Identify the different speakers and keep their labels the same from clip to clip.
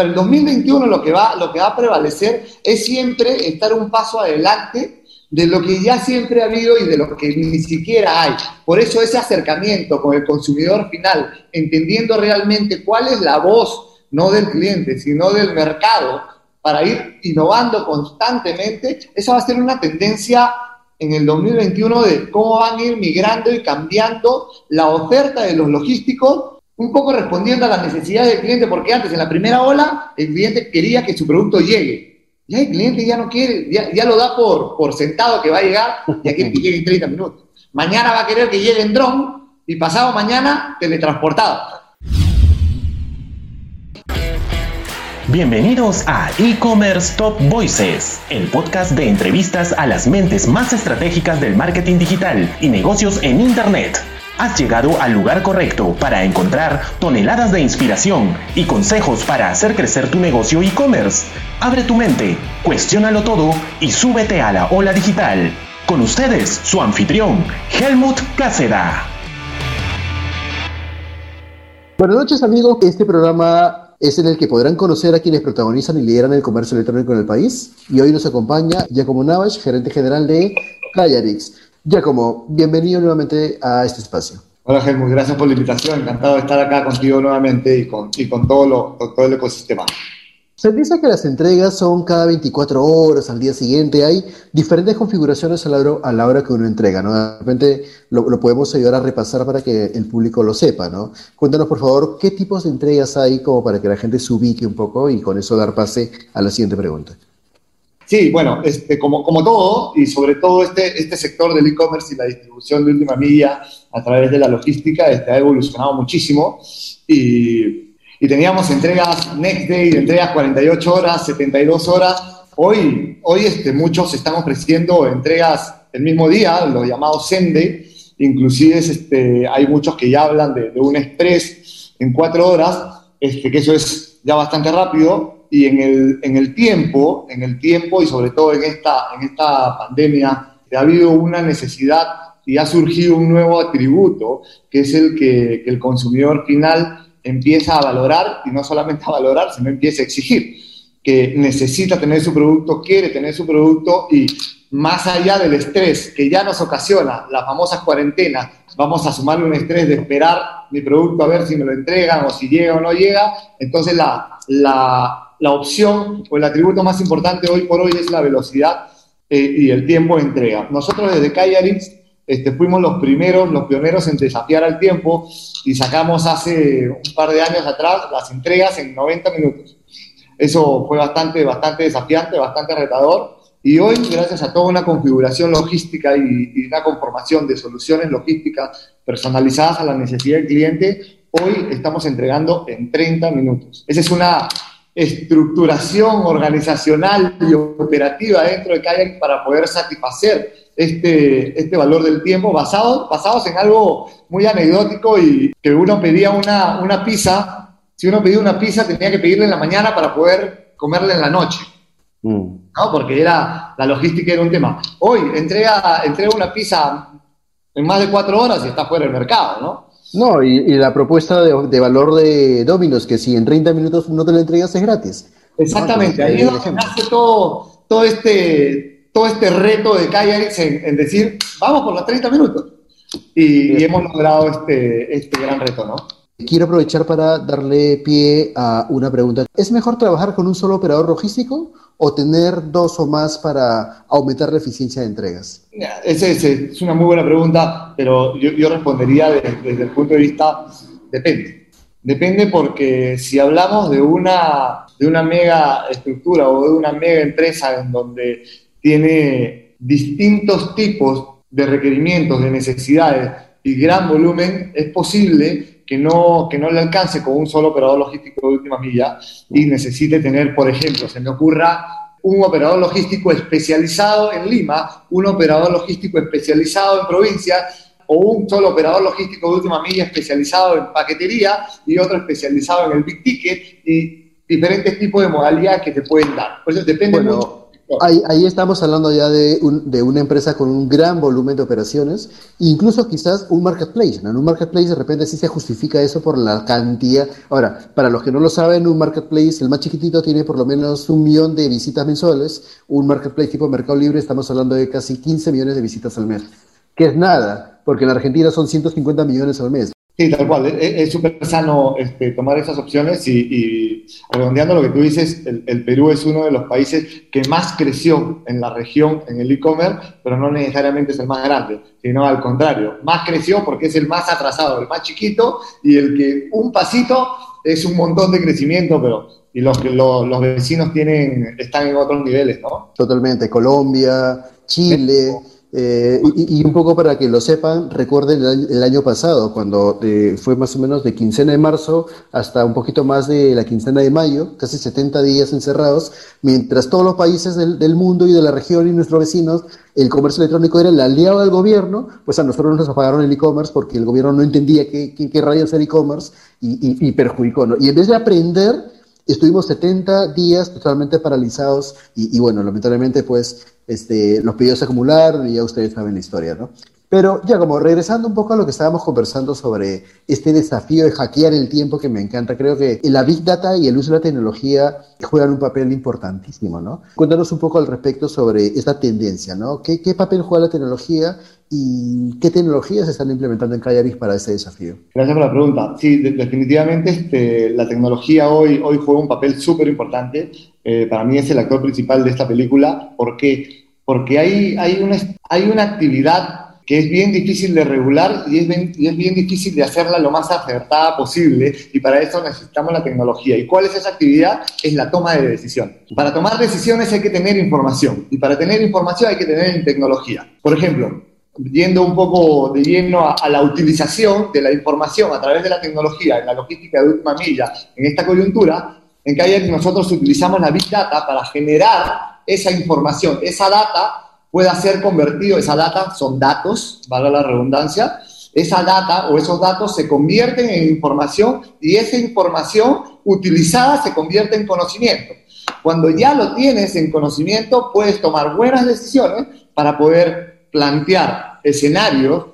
Speaker 1: para el 2021 lo que, va, lo que va a prevalecer es siempre estar un paso adelante de lo que ya siempre ha habido y de lo que ni siquiera hay. Por eso ese acercamiento con el consumidor final, entendiendo realmente cuál es la voz, no del cliente, sino del mercado, para ir innovando constantemente, esa va a ser una tendencia en el 2021 de cómo van a ir migrando y cambiando la oferta de los logísticos, un poco respondiendo a las necesidades del cliente, porque antes en la primera ola el cliente quería que su producto llegue. Ya el cliente ya no quiere, ya, lo da por, por sentado que va a llegar y aquí que llegue en 30 minutos. Mañana va a querer que llegue en dron y pasado mañana teletransportado.
Speaker 2: Bienvenidos a E-Commerce Top Voices, el podcast de entrevistas a las mentes más estratégicas del marketing digital y negocios en Internet. Has llegado al lugar correcto para encontrar toneladas de inspiración y consejos para hacer crecer tu negocio e-commerce. Abre tu mente, cuestiónalo todo y súbete a la ola digital. Con ustedes, su anfitrión, Helmut Cáceda.
Speaker 3: Buenas noches amigos, este programa es en el que podrán conocer a quienes protagonizan y lideran el comercio electrónico en el país. Y hoy nos acompaña Giacomo Navas, gerente general de Callarix. Giacomo, bienvenido nuevamente a este espacio.
Speaker 1: Hola, Helmut, gracias por la invitación. Encantado de estar acá contigo nuevamente y con, y con todo, lo, todo el ecosistema.
Speaker 3: Se dice que las entregas son cada 24 horas, al día siguiente. Hay diferentes configuraciones a la hora, a la hora que uno entrega, ¿no? De repente lo, podemos ayudar a repasar para que el público lo sepa, ¿no? Cuéntanos, por favor, qué tipos de entregas hay como para que la gente se ubique un poco y con eso dar pase a la siguiente pregunta.
Speaker 1: Sí, bueno, este, como, como todo, y sobre todo este, este sector del e-commerce y la distribución de última milla a través de la logística este, ha evolucionado muchísimo. Y y teníamos entregas next day, entregas 48 horas, 72 horas. Hoy, hoy este, muchos están ofreciendo entregas el mismo día, los llamados sende. Inclusive este, hay muchos que ya hablan de, un express en cuatro horas, este, que eso es ya bastante rápido. Y en el, en el tiempo, en el tiempo y sobre todo en esta, en esta pandemia, ha habido una necesidad y ha surgido un nuevo atributo, que es el que, que el consumidor final empieza a valorar y no solamente a valorar, sino empieza a exigir que necesita tener su producto, quiere tener su producto y más allá del estrés que ya nos ocasiona las famosas cuarentenas, vamos a sumarle un estrés de esperar mi producto a ver si me lo entregan o si llega o no llega, entonces la, la, la opción o el atributo más importante hoy por hoy es la velocidad eh, y el tiempo de entrega. Nosotros desde Callarix este, fuimos los primeros, los pioneros en desafiar al tiempo y sacamos hace un par de años atrás las entregas en 90 minutos. Eso fue bastante, bastante desafiante, bastante retador. Y hoy, gracias a toda una configuración logística y, una conformación de soluciones logísticas personalizadas a la necesidad del cliente, hoy estamos entregando en 30 minutos. Esa es una estructuración organizacional y operativa dentro de Kayak para poder satisfacer este, este valor del tiempo basado, basados en algo muy anecdótico y que uno pedía una, una pizza, si uno pedía una pizza tenía que pedirla en la mañana para poder comerla en la noche. Mm. ¿no? Porque era, la logística era un tema. Hoy entrega, entrega una pizza en más de cuatro horas y está fuera del mercado, ¿no?
Speaker 3: No, y, la propuesta de, valor de Dominos, que si en 30 minutos no te la entregas es gratis.
Speaker 1: Exactamente, ahí es donde nace todo, todo este todo este reto de Callarix en, decir, vamos por los 30 minutos. Y, hemos logrado este, este gran reto, ¿no?
Speaker 3: Quiero aprovechar para darle pie a una pregunta. ¿Es mejor trabajar con un solo operador logístico o tener dos o más para aumentar la eficiencia de entregas?
Speaker 1: Esa es, una muy buena pregunta, pero yo, respondería desde, desde, el punto de vista, depende. Depende porque si hablamos de una, de una mega estructura o de una mega empresa en donde tiene distintos tipos de requerimientos, de necesidades y gran volumen, es posible que no, que no le alcance con un solo operador logístico de última milla y necesite tener, por ejemplo, se me ocurra un operador logístico especializado en Lima, un operador logístico especializado en provincia o un solo operador logístico de última milla especializado en paquetería y otro especializado en el big ticket y diferentes tipos de modalidades que te pueden dar. Por eso depende mucho
Speaker 3: Ahí, ahí, estamos hablando ya de, de, una empresa con un gran volumen de operaciones, incluso quizás un marketplace. En un marketplace de repente sí se justifica eso por la cantidad. Ahora, para los que no lo saben, un marketplace, el más chiquitito, tiene por lo menos un millón de visitas mensuales. Un marketplace tipo Mercado Libre, estamos hablando de casi 15 millones de visitas al mes, que es nada, porque en Argentina son 150 millones al mes.
Speaker 1: Sí, tal cual. Es súper sano este, tomar esas opciones y, redondeando lo que tú dices, el, Perú es uno de los países que más creció en la región en el e-commerce, pero no necesariamente es el más grande, sino al contrario, más creció porque es el más atrasado, el más chiquito y el que un pasito es un montón de crecimiento, pero y los, los, los vecinos tienen, están en otros niveles, ¿no?
Speaker 3: Totalmente. Colombia, Chile. Eh, y, un poco para que lo sepan, recuerden el, año pasado, cuando eh, fue más o menos de quincena de marzo hasta un poquito más de la quincena de mayo, casi 70 días encerrados, mientras todos los países del, mundo y de la región y nuestros vecinos, el comercio electrónico era el aliado del gobierno, pues a nosotros nos apagaron el e-commerce porque el gobierno no entendía qué, qué, rayos era e-commerce y, y, perjudicó. ¿no? Y en vez de aprender, estuvimos 70 días totalmente paralizados y, y bueno, lamentablemente pues este, los pedidos se acumularon y ya ustedes saben la historia, ¿no? Pero ya como regresando un poco a lo que estábamos conversando sobre este desafío de hackear el tiempo que me encanta, creo que la Big Data y el uso de la tecnología juegan un papel importantísimo, ¿no? Cuéntanos un poco al respecto sobre esta tendencia, ¿no? ¿Qué, qué papel juega la tecnología y qué tecnologías se están implementando en Callarix para ese desafío?
Speaker 1: Gracias por la pregunta. Sí, definitivamente este, la tecnología hoy, hoy juega un papel súper importante. Eh, para mí es el actor principal de esta película. ¿Por qué? Porque hay, hay, una, hay una actividad que es bien difícil de regular y es, bien, y es bien difícil de hacerla lo más acertada posible y para eso necesitamos la tecnología. ¿Y cuál es esa actividad? Es la toma de decisión. Para tomar decisiones hay que tener información y para tener información hay que tener tecnología. Por ejemplo, yendo un poco de lleno a, la utilización de la información a través de la tecnología en la logística de última milla en esta coyuntura, en que nosotros utilizamos la Big Data para generar esa información, esa data pueda ser convertido, esa data son datos, valga la redundancia, esa data o esos datos se convierten en información y esa información utilizada se convierte en conocimiento. Cuando ya lo tienes en conocimiento, puedes tomar buenas decisiones para poder plantear escenarios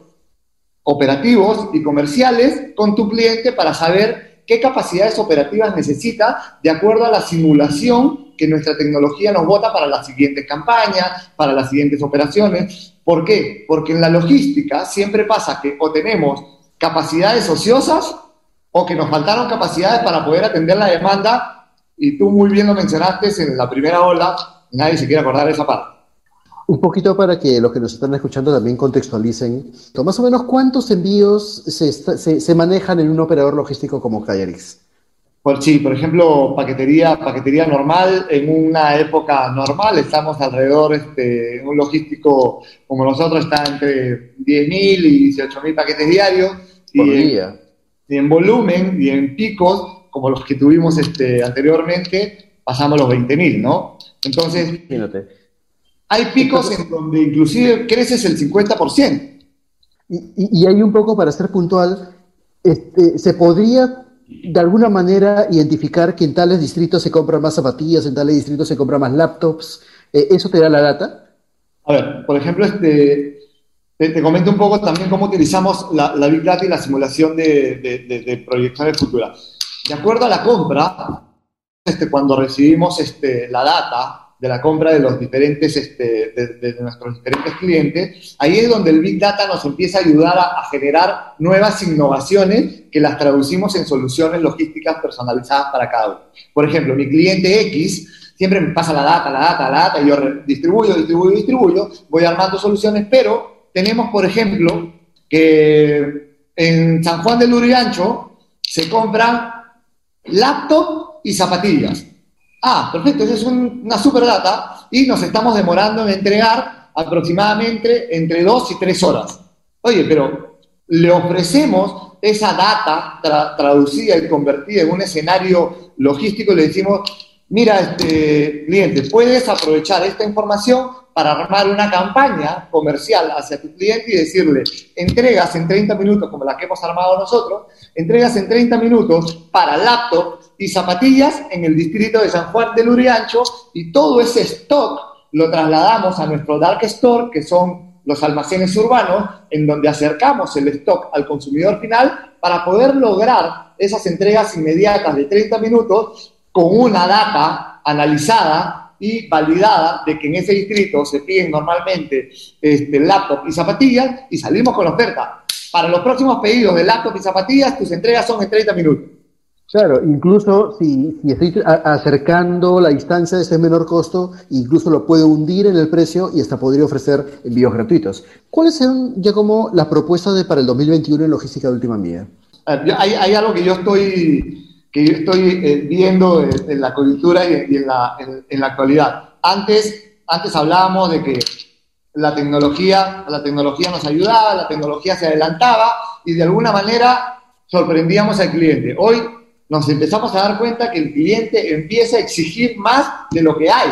Speaker 1: operativos y comerciales con tu cliente para saber qué capacidades operativas necesita de acuerdo a la simulación que nuestra tecnología nos vota para las siguientes campañas, para las siguientes operaciones. ¿Por qué? Porque en la logística siempre pasa que o tenemos capacidades ociosas o que nos faltaron capacidades para poder atender la demanda y tú muy bien lo mencionaste en la primera ola, nadie se quiere acordar de esa parte.
Speaker 3: Un poquito para que los que nos están escuchando también contextualicen, más o menos cuántos envíos se, se, manejan en un operador logístico como Cayarix.
Speaker 1: Pues sí, por ejemplo, paquetería, paquetería normal, en una época normal estamos alrededor, este, un logístico como nosotros está entre 10.000 y 18.000 paquetes diarios.
Speaker 3: Por y día.
Speaker 1: En, y en volumen y en picos, como los que tuvimos este, anteriormente, pasamos los 20.000, ¿no? Entonces, Imagínate hay picos en donde inclusive creces el 50%.
Speaker 3: Y, y, hay un poco, para ser puntual, este, se podría de alguna manera identificar que en tales distritos se compran más zapatillas, en tales distritos se compran más laptops. Eh, ¿Eso te da la data?
Speaker 1: A ver, por ejemplo, este, te, comento un poco también cómo utilizamos la, Big Data y la simulación de, de, de, proyecciones futuras. De acuerdo a la compra, este, cuando recibimos este, la data, de la compra de los diferentes, este, de, nuestros diferentes clientes, ahí es donde el Big Data nos empieza a ayudar a, generar nuevas innovaciones que las traducimos en soluciones logísticas personalizadas para cada uno. Por ejemplo, mi cliente X siempre me pasa la data, la data, la data, y yo distribuyo, distribuyo, distribuyo, voy armando soluciones, pero tenemos, por ejemplo, que en San Juan del Lurigancho se compran laptop y zapatillas. Ah, perfecto, esa es una super data y nos estamos demorando en entregar aproximadamente entre dos y tres horas. Oye, pero le ofrecemos esa data traducida y convertida en un escenario logístico y le decimos, mira, este cliente, puedes aprovechar esta información para armar una campaña comercial hacia tu cliente y decirle, entregas en 30 minutos, como la que hemos armado nosotros, entregas en 30 minutos para laptop y zapatillas en el distrito de San Juan del Uriancho y todo ese stock lo trasladamos a nuestro dark store, que son los almacenes urbanos, en donde acercamos el stock al consumidor final para poder lograr esas entregas inmediatas de 30 minutos con una data analizada y validada de que en ese distrito se piden normalmente este, laptop y zapatillas y salimos con la oferta. Para los próximos pedidos de laptop y zapatillas, tus entregas son en 30 minutos.
Speaker 3: Claro, incluso si, estoy acercando la distancia de ese menor costo, incluso lo puede hundir en el precio y hasta podría ofrecer envíos gratuitos. ¿Cuáles son ya como las propuestas de, para el 2021 en logística de última milla?
Speaker 1: Hay, hay algo que yo estoy, que yo estoy eh, viendo en, la coyuntura y, en, la, en, la, actualidad. Antes, antes hablábamos de que la tecnología, la tecnología nos ayudaba, la tecnología se adelantaba y de alguna manera sorprendíamos al cliente. Hoy nos empezamos a dar cuenta que el cliente empieza a exigir más de lo que hay.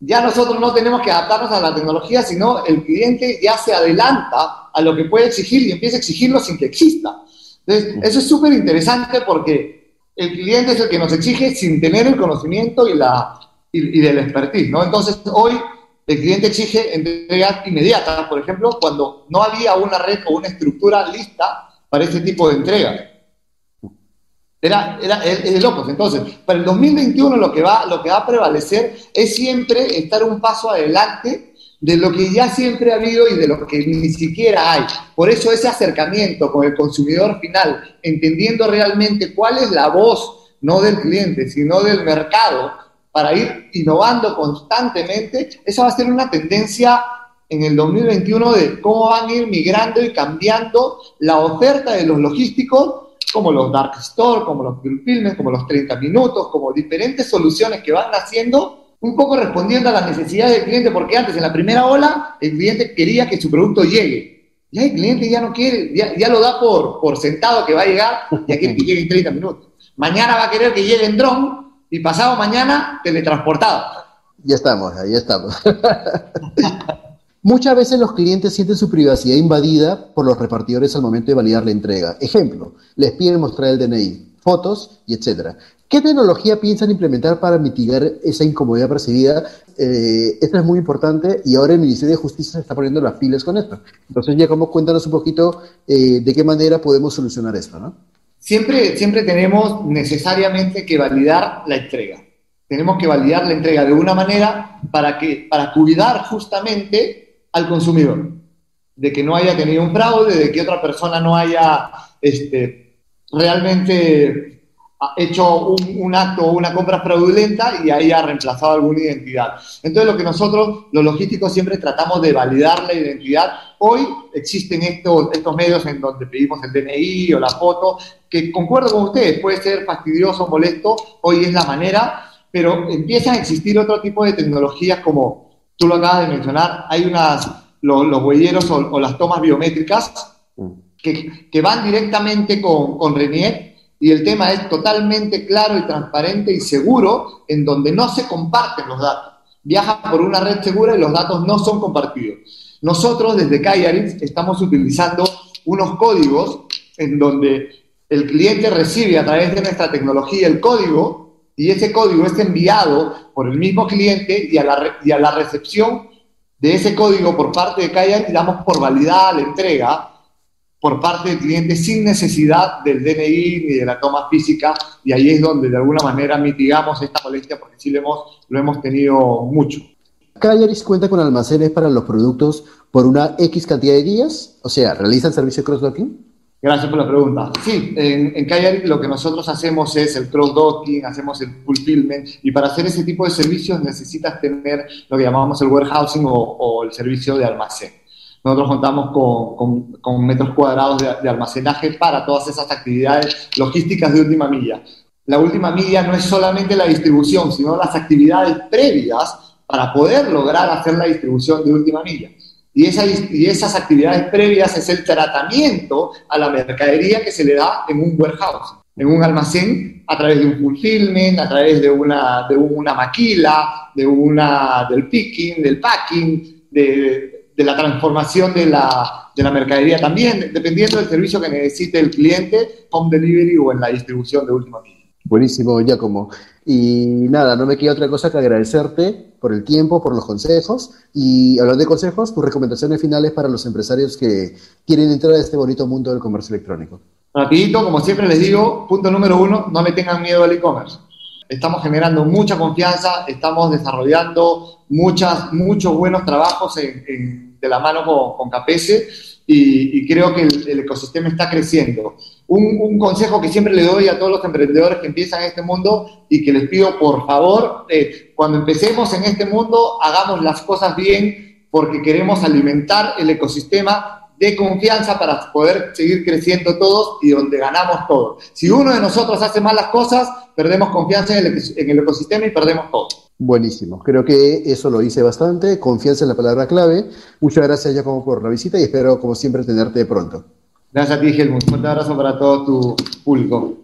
Speaker 1: Ya nosotros no tenemos que adaptarnos a la tecnología, sino el cliente ya se adelanta a lo que puede exigir y empieza a exigirlo sin que exista. Entonces, eso es súper interesante porque el cliente es el que nos exige sin tener el conocimiento y, la, y, del expertise, ¿no? Entonces, hoy el cliente exige entregas inmediatas, por ejemplo, cuando no había una red o una estructura lista para este tipo de entregas. Era, era, es de locos. Entonces, para el 2021 lo que, va, lo que va a prevalecer es siempre estar un paso adelante de lo que ya siempre ha habido y de lo que ni siquiera hay. Por eso ese acercamiento con el consumidor final, entendiendo realmente cuál es la voz, no del cliente, sino del mercado, para ir innovando constantemente, esa va a ser una tendencia en el 2021 de cómo van a ir migrando y cambiando la oferta de los logísticos como los Dark Store, como los Filmes, como los 30 minutos, como diferentes soluciones que van haciendo, un poco respondiendo a las necesidades del cliente, porque antes en la primera ola el cliente quería que su producto llegue. Ya el cliente ya no quiere, ya, lo da por, por sentado que va a llegar y quiere que llegue en 30 minutos. Mañana va a querer que llegue en dron y pasado mañana teletransportado.
Speaker 3: Ya estamos, ahí estamos. Muchas veces los clientes sienten su privacidad invadida por los repartidores al momento de validar la entrega. Ejemplo, les piden mostrar el DNI, fotos y etcétera. ¿Qué tecnología piensan implementar para mitigar esa incomodidad percibida? Eh, esto es muy importante y ahora el Ministerio de Justicia se está poniendo las pilas con esto. Entonces, ya como cuéntanos un poquito eh, de qué manera podemos solucionar esto, ¿no?
Speaker 1: Siempre, siempre tenemos necesariamente que validar la entrega. Tenemos que validar la entrega de una manera para, que, para cuidar justamente al consumidor, de que no haya tenido un fraude, de que otra persona no haya este, realmente hecho un, acto o una compra fraudulenta y haya reemplazado alguna identidad. Entonces, lo que nosotros, los logísticos, siempre tratamos de validar la identidad. Hoy existen estos, estos medios en donde pedimos el DNI o la foto, que concuerdo con ustedes, puede ser fastidioso, molesto, hoy es la manera, pero empiezan a existir otro tipo de tecnologías como tú lo acabas de mencionar, hay unas, los, huelleros o, las tomas biométricas mm. que, que van directamente con, con Renier y el tema es totalmente claro y transparente y seguro en donde no se comparten los datos. Viaja por una red segura y los datos no son compartidos. Nosotros desde Kayaris estamos utilizando unos códigos en donde el cliente recibe a través de nuestra tecnología el código y ese código es enviado por el mismo cliente y a la, y a la recepción de ese código por parte de Kayak damos por validada la entrega por parte del cliente sin necesidad del DNI ni de la toma física y ahí es donde de alguna manera mitigamos esta molestia porque sí lo hemos, lo hemos tenido mucho.
Speaker 3: Callaris cuenta con almacenes para los productos por una X cantidad de días, o sea, ¿realiza el servicio cross-docking?
Speaker 1: Gracias por la pregunta. Sí, en, en lo que nosotros hacemos es el cross-docking, hacemos el fulfillment y para hacer ese tipo de servicios necesitas tener lo que llamamos el warehousing o, el servicio de almacén. Nosotros contamos con, con, metros cuadrados de, de, almacenaje para todas esas actividades logísticas de última milla. La última milla no es solamente la distribución, sino las actividades previas para poder lograr hacer la distribución de última milla. Y, y esas actividades previas es el tratamiento a la mercadería que se le da en un warehouse, en un almacén, a través de un fulfillment, a través de una, de una maquila, de una, del picking, del packing, de, de la transformación de la, de la mercadería también, dependiendo del servicio que necesite el cliente, home delivery o en la distribución de última milla.
Speaker 3: Buenísimo, Giacomo. Y nada, no me queda otra cosa que agradecerte por el tiempo, por los consejos. Y hablando de consejos, tus recomendaciones finales para los empresarios que quieren entrar a este bonito mundo del comercio electrónico.
Speaker 1: Rapidito, como siempre les digo, punto número uno, no le tengan miedo al e-commerce. Estamos generando mucha confianza, estamos desarrollando muchas, muchos buenos trabajos de la mano con, con y, creo que el, ecosistema está creciendo. Un, consejo que siempre le doy a todos los emprendedores que empiezan en este mundo y que les pido por favor, eh, cuando empecemos en este mundo, hagamos las cosas bien porque queremos alimentar el ecosistema de confianza para poder seguir creciendo todos y donde ganamos todos. Si uno de nosotros hace mal las cosas, perdemos confianza en el, en el ecosistema y perdemos todo.
Speaker 3: Buenísimo, creo que eso lo hice bastante, confianza en la palabra clave. Muchas gracias Jacobo por la visita y espero como siempre tenerte pronto.
Speaker 1: Gracias a ti Helmut, un fuerte abrazo para todo tu público.